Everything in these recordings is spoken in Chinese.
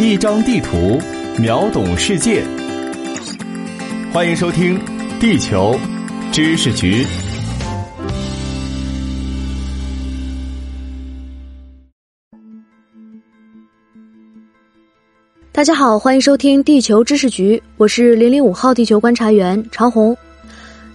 一张地图，秒懂世界。欢迎收听《地球知识局》。大家好，欢迎收听《地球知识局》，我是零零五号地球观察员长虹。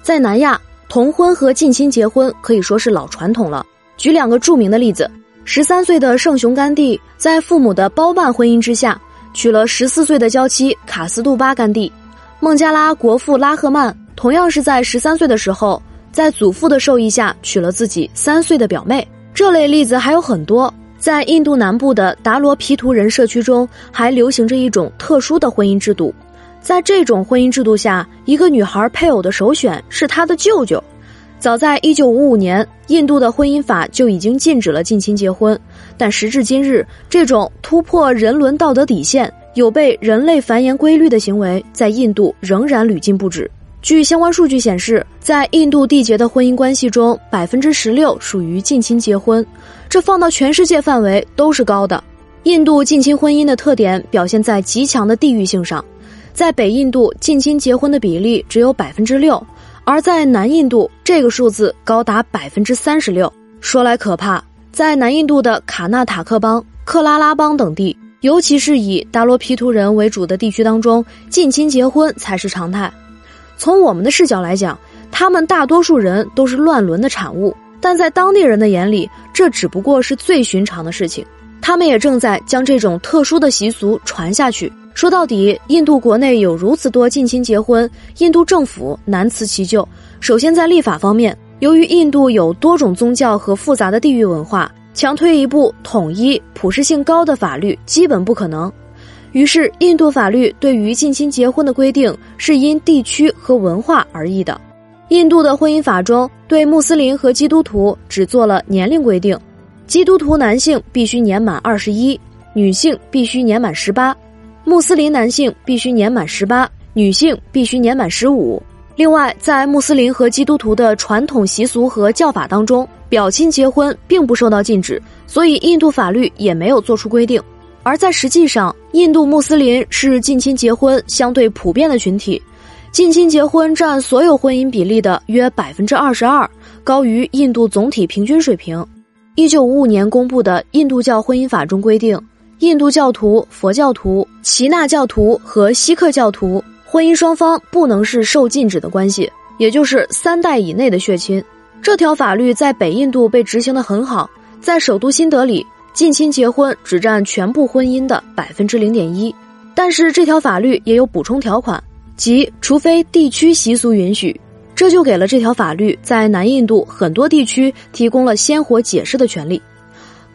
在南亚，同婚和近亲结婚可以说是老传统了。举两个著名的例子：十三岁的圣雄甘地在父母的包办婚姻之下，娶了十四岁的娇妻卡斯杜巴甘地；孟加拉国父拉赫曼同样是在十三岁的时候，在祖父的授意下娶了自己三岁的表妹。这类例子还有很多。在印度南部的达罗皮图人社区中，还流行着一种特殊的婚姻制度。在这种婚姻制度下，一个女孩配偶的首选是她的舅舅。早在1955年，印度的婚姻法就已经禁止了近亲结婚，但时至今日，这种突破人伦道德底线、有悖人类繁衍规律的行为，在印度仍然屡禁不止。据相关数据显示，在印度缔结的婚姻关系中，百分之十六属于近亲结婚，这放到全世界范围都是高的。印度近亲婚姻的特点表现在极强的地域性上。在北印度，近亲结婚的比例只有百分之六，而在南印度，这个数字高达百分之三十六。说来可怕，在南印度的卡纳塔克邦、克拉拉邦等地，尤其是以达罗毗荼人为主的地区当中，近亲结婚才是常态。从我们的视角来讲，他们大多数人都是乱伦的产物，但在当地人的眼里，这只不过是最寻常的事情。他们也正在将这种特殊的习俗传下去。说到底，印度国内有如此多近亲结婚，印度政府难辞其咎。首先，在立法方面，由于印度有多种宗教和复杂的地域文化，强推一部统一、普适性高的法律基本不可能。于是，印度法律对于近亲结婚的规定是因地区和文化而异的。印度的婚姻法中对穆斯林和基督徒只做了年龄规定，基督徒男性必须年满二十一，女性必须年满十八。穆斯林男性必须年满十八，女性必须年满十五。另外，在穆斯林和基督徒的传统习俗和教法当中，表亲结婚并不受到禁止，所以印度法律也没有做出规定。而在实际上，印度穆斯林是近亲结婚相对普遍的群体，近亲结婚占所有婚姻比例的约百分之二十二，高于印度总体平均水平。一九五五年公布的《印度教婚姻法》中规定。印度教徒、佛教徒、耆那教徒和锡克教徒婚姻双方不能是受禁止的关系，也就是三代以内的血亲。这条法律在北印度被执行的很好，在首都新德里，近亲结婚只占全部婚姻的百分之零点一。但是这条法律也有补充条款，即除非地区习俗允许，这就给了这条法律在南印度很多地区提供了鲜活解释的权利。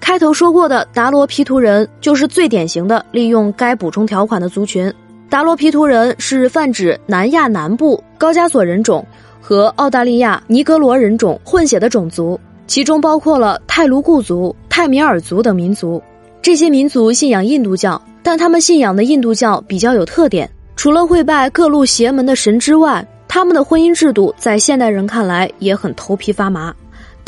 开头说过的达罗毗荼人就是最典型的利用该补充条款的族群。达罗毗荼人是泛指南亚南部高加索人种和澳大利亚尼格罗人种混血的种族，其中包括了泰卢固族、泰米尔族等民族。这些民族信仰印度教，但他们信仰的印度教比较有特点，除了会拜各路邪门的神之外，他们的婚姻制度在现代人看来也很头皮发麻。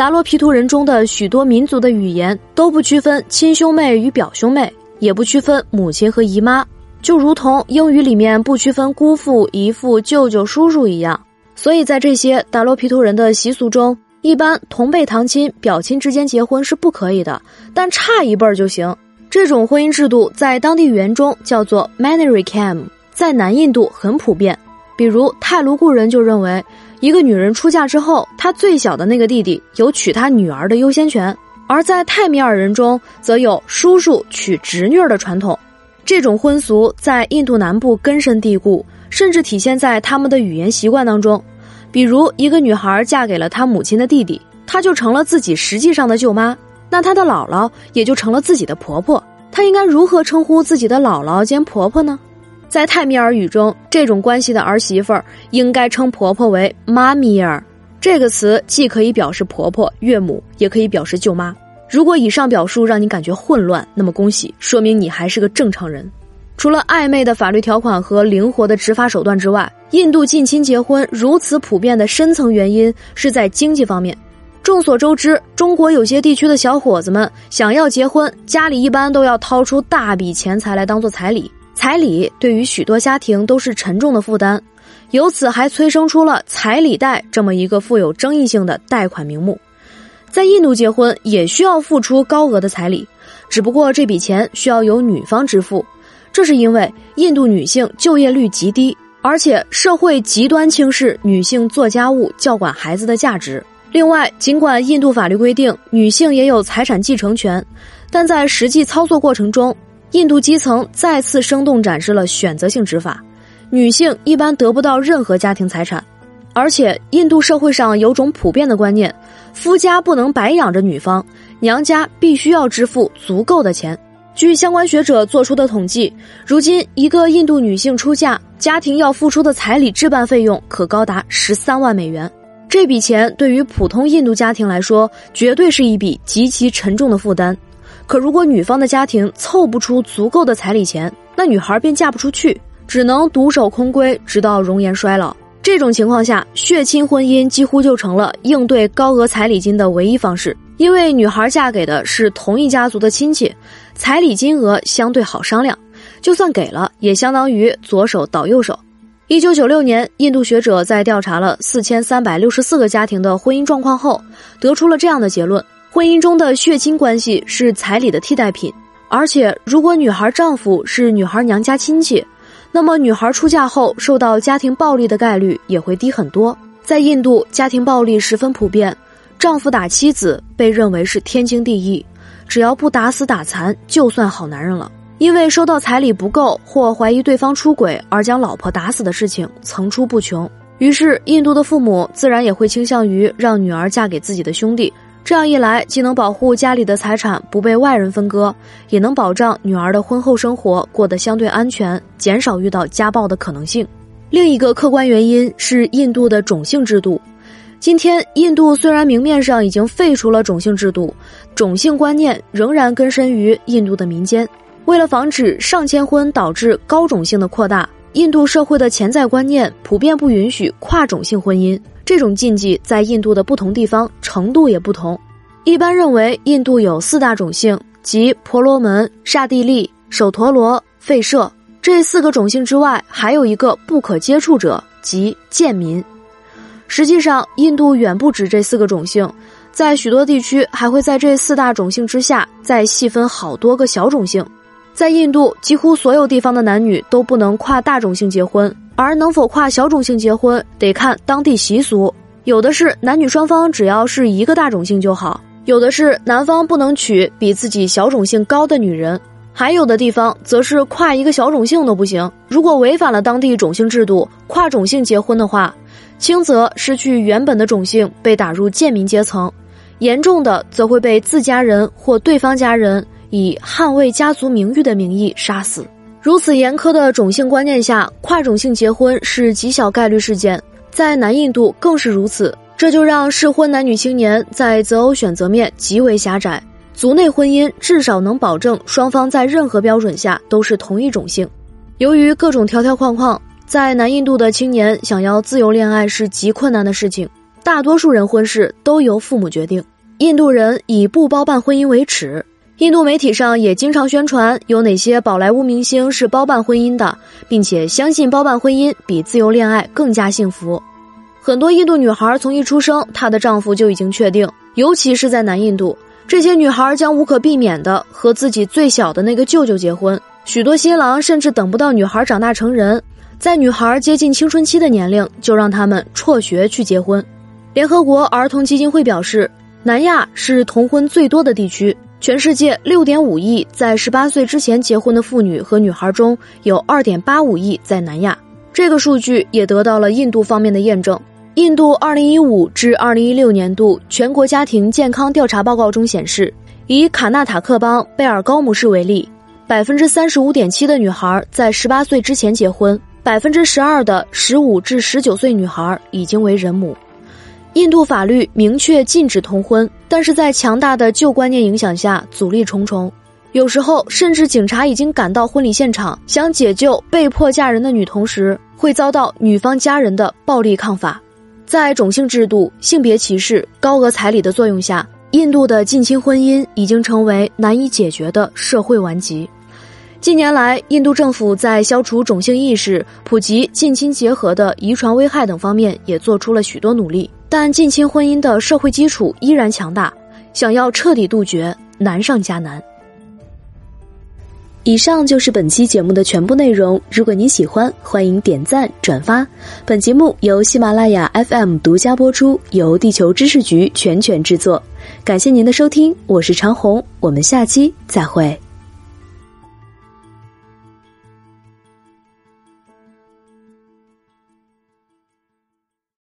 达罗毗荼人中的许多民族的语言都不区分亲兄妹与表兄妹，也不区分母亲和姨妈，就如同英语里面不区分姑父、姨父、舅舅、叔叔一样。所以在这些达罗毗荼人的习俗中，一般同辈堂亲、表亲之间结婚是不可以的，但差一辈儿就行。这种婚姻制度在当地语言中叫做 Manarikam，在南印度很普遍。比如泰卢固人就认为。一个女人出嫁之后，她最小的那个弟弟有娶她女儿的优先权；而在泰米尔人中，则有叔叔娶侄女儿的传统。这种婚俗在印度南部根深蒂固，甚至体现在他们的语言习惯当中。比如，一个女孩嫁给了她母亲的弟弟，她就成了自己实际上的舅妈，那她的姥姥也就成了自己的婆婆。她应该如何称呼自己的姥姥兼婆婆呢？在泰米尔语中，这种关系的儿媳妇儿应该称婆婆为妈咪尔。这个词既可以表示婆婆、岳母，也可以表示舅妈。如果以上表述让你感觉混乱，那么恭喜，说明你还是个正常人。除了暧昧的法律条款和灵活的执法手段之外，印度近亲结婚如此普遍的深层原因是在经济方面。众所周知，中国有些地区的小伙子们想要结婚，家里一般都要掏出大笔钱财来当做彩礼。彩礼对于许多家庭都是沉重的负担，由此还催生出了彩礼贷这么一个富有争议性的贷款名目。在印度结婚也需要付出高额的彩礼，只不过这笔钱需要由女方支付，这是因为印度女性就业率极低，而且社会极端轻视女性做家务、教管孩子的价值。另外，尽管印度法律规定女性也有财产继承权，但在实际操作过程中，印度基层再次生动展示了选择性执法，女性一般得不到任何家庭财产。而且，印度社会上有种普遍的观念：夫家不能白养着女方，娘家必须要支付足够的钱。据相关学者做出的统计，如今一个印度女性出嫁，家庭要付出的彩礼置办费用可高达十三万美元。这笔钱对于普通印度家庭来说，绝对是一笔极其沉重的负担。可如果女方的家庭凑不出足够的彩礼钱，那女孩便嫁不出去，只能独守空闺，直到容颜衰老。这种情况下，血亲婚姻几乎就成了应对高额彩礼金的唯一方式。因为女孩嫁给的是同一家族的亲戚，彩礼金额相对好商量，就算给了，也相当于左手倒右手。一九九六年，印度学者在调查了四千三百六十四个家庭的婚姻状况后，得出了这样的结论：婚姻中的血亲关系是彩礼的替代品，而且如果女孩丈夫是女孩娘家亲戚，那么女孩出嫁后受到家庭暴力的概率也会低很多。在印度，家庭暴力十分普遍，丈夫打妻子被认为是天经地义，只要不打死打残，就算好男人了。因为收到彩礼不够或怀疑对方出轨而将老婆打死的事情层出不穷，于是印度的父母自然也会倾向于让女儿嫁给自己的兄弟。这样一来，既能保护家里的财产不被外人分割，也能保障女儿的婚后生活过得相对安全，减少遇到家暴的可能性。另一个客观原因是印度的种姓制度。今天，印度虽然明面上已经废除了种姓制度，种姓观念仍然根深于印度的民间。为了防止上千婚导致高种姓的扩大，印度社会的潜在观念普遍不允许跨种姓婚姻。这种禁忌在印度的不同地方程度也不同。一般认为，印度有四大种姓，即婆罗门、刹帝利、首陀罗、吠舍。这四个种姓之外，还有一个不可接触者，即贱民。实际上，印度远不止这四个种姓，在许多地区还会在这四大种姓之下再细分好多个小种姓。在印度，几乎所有地方的男女都不能跨大种姓结婚，而能否跨小种姓结婚，得看当地习俗。有的是男女双方只要是一个大种姓就好，有的是男方不能娶比自己小种姓高的女人，还有的地方则是跨一个小种姓都不行。如果违反了当地种姓制度，跨种姓结婚的话，轻则失去原本的种姓，被打入贱民阶层；严重的则会被自家人或对方家人。以捍卫家族名誉的名义杀死。如此严苛的种姓观念下，跨种姓结婚是极小概率事件，在南印度更是如此。这就让适婚男女青年在择偶选择面极为狭窄。族内婚姻至少能保证双方在任何标准下都是同一种姓。由于各种条条框框，在南印度的青年想要自由恋爱是极困难的事情。大多数人婚事都由父母决定。印度人以不包办婚姻为耻。印度媒体上也经常宣传有哪些宝莱坞明星是包办婚姻的，并且相信包办婚姻比自由恋爱更加幸福。很多印度女孩从一出生，她的丈夫就已经确定，尤其是在南印度，这些女孩将无可避免的和自己最小的那个舅舅结婚。许多新郎甚至等不到女孩长大成人，在女孩接近青春期的年龄，就让他们辍学去结婚。联合国儿童基金会表示，南亚是同婚最多的地区。全世界六点五亿在十八岁之前结婚的妇女和女孩中，有二点八五亿在南亚。这个数据也得到了印度方面的验证。印度二零一五至二零一六年度全国家庭健康调查报告中显示，以卡纳塔克邦贝尔高姆市为例，百分之三十五点七的女孩在十八岁之前结婚，百分之十二的十五至十九岁女孩已经为人母。印度法律明确禁止通婚，但是在强大的旧观念影响下，阻力重重。有时候，甚至警察已经赶到婚礼现场，想解救被迫嫁人的女童时，会遭到女方家人的暴力抗法。在种姓制度、性别歧视、高额彩礼的作用下，印度的近亲婚姻已经成为难以解决的社会顽疾。近年来，印度政府在消除种姓意识、普及近亲结合的遗传危害等方面也做出了许多努力，但近亲婚姻的社会基础依然强大，想要彻底杜绝难上加难。以上就是本期节目的全部内容。如果您喜欢，欢迎点赞转发。本节目由喜马拉雅 FM 独家播出，由地球知识局全权制作。感谢您的收听，我是长虹，我们下期再会。